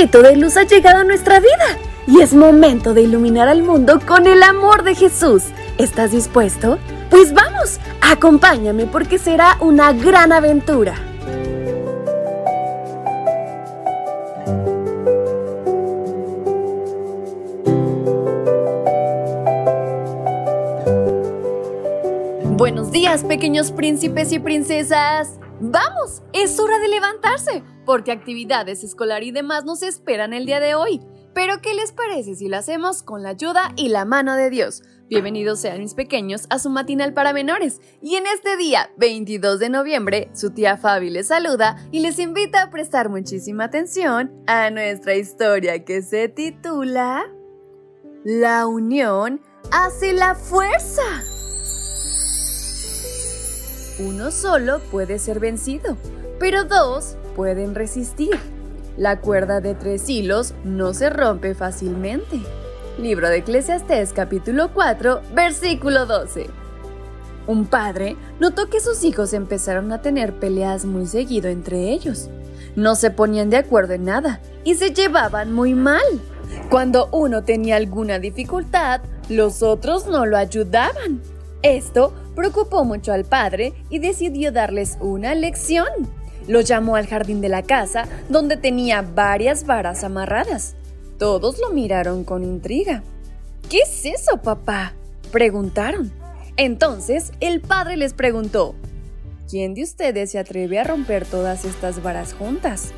rayito de luz ha llegado a nuestra vida y es momento de iluminar al mundo con el amor de Jesús. ¿Estás dispuesto? Pues vamos, acompáñame porque será una gran aventura. Buenos días, pequeños príncipes y princesas. Vamos, es hora de levantarse, porque actividades escolar y demás nos esperan el día de hoy. Pero ¿qué les parece si lo hacemos con la ayuda y la mano de Dios? Bienvenidos sean mis pequeños a su matinal para menores. Y en este día, 22 de noviembre, su tía Fabi les saluda y les invita a prestar muchísima atención a nuestra historia que se titula La unión hace la fuerza. Uno solo puede ser vencido, pero dos pueden resistir. La cuerda de tres hilos no se rompe fácilmente. Libro de Eclesiastés capítulo 4, versículo 12. Un padre notó que sus hijos empezaron a tener peleas muy seguido entre ellos. No se ponían de acuerdo en nada y se llevaban muy mal. Cuando uno tenía alguna dificultad, los otros no lo ayudaban. Esto preocupó mucho al padre y decidió darles una lección. Lo llamó al jardín de la casa, donde tenía varias varas amarradas. Todos lo miraron con intriga. ¿Qué es eso, papá? preguntaron. Entonces el padre les preguntó, ¿quién de ustedes se atreve a romper todas estas varas juntas?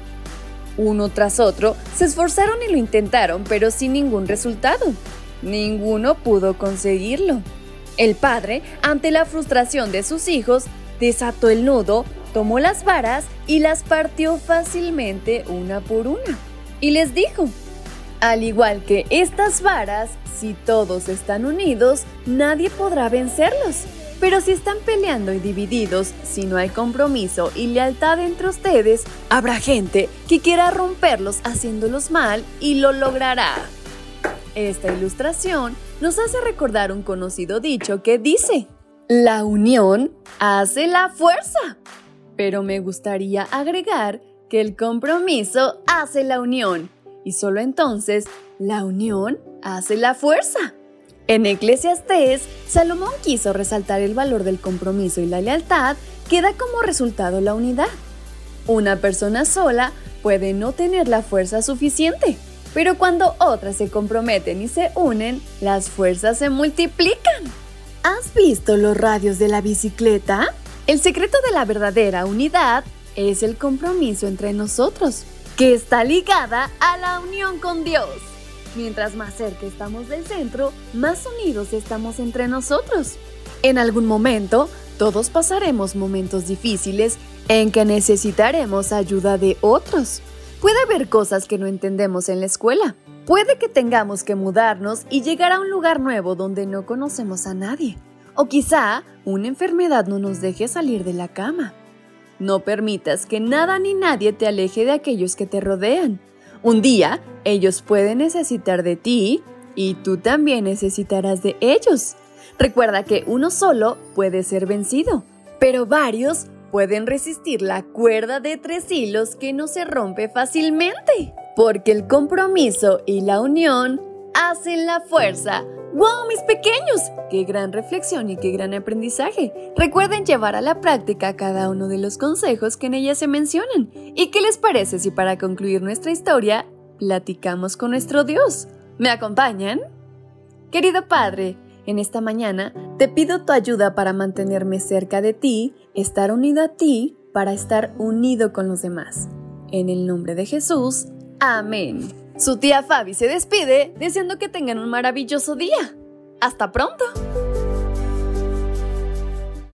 Uno tras otro se esforzaron y lo intentaron, pero sin ningún resultado. Ninguno pudo conseguirlo. El padre, ante la frustración de sus hijos, desató el nudo, tomó las varas y las partió fácilmente una por una. Y les dijo, al igual que estas varas, si todos están unidos, nadie podrá vencerlos. Pero si están peleando y divididos, si no hay compromiso y lealtad entre ustedes, habrá gente que quiera romperlos haciéndolos mal y lo logrará. Esta ilustración nos hace recordar un conocido dicho que dice, la unión hace la fuerza. Pero me gustaría agregar que el compromiso hace la unión y solo entonces la unión hace la fuerza. En Eclesiastés, Salomón quiso resaltar el valor del compromiso y la lealtad que da como resultado la unidad. Una persona sola puede no tener la fuerza suficiente, pero cuando otras se comprometen y se unen, las fuerzas se multiplican. ¿Has visto los radios de la bicicleta? El secreto de la verdadera unidad es el compromiso entre nosotros, que está ligada a la unión con Dios. Mientras más cerca estamos del centro, más unidos estamos entre nosotros. En algún momento, todos pasaremos momentos difíciles en que necesitaremos ayuda de otros. Puede haber cosas que no entendemos en la escuela. Puede que tengamos que mudarnos y llegar a un lugar nuevo donde no conocemos a nadie. O quizá una enfermedad no nos deje salir de la cama. No permitas que nada ni nadie te aleje de aquellos que te rodean. Un día ellos pueden necesitar de ti y tú también necesitarás de ellos. Recuerda que uno solo puede ser vencido, pero varios pueden resistir la cuerda de tres hilos que no se rompe fácilmente, porque el compromiso y la unión hacen la fuerza. ¡Wow, mis pequeños! ¡Qué gran reflexión y qué gran aprendizaje! Recuerden llevar a la práctica cada uno de los consejos que en ella se mencionan. ¿Y qué les parece si para concluir nuestra historia platicamos con nuestro Dios? ¿Me acompañan? Querido Padre, en esta mañana te pido tu ayuda para mantenerme cerca de ti, estar unido a ti, para estar unido con los demás. En el nombre de Jesús, amén. Su tía Fabi se despide deseando que tengan un maravilloso día. ¡Hasta pronto!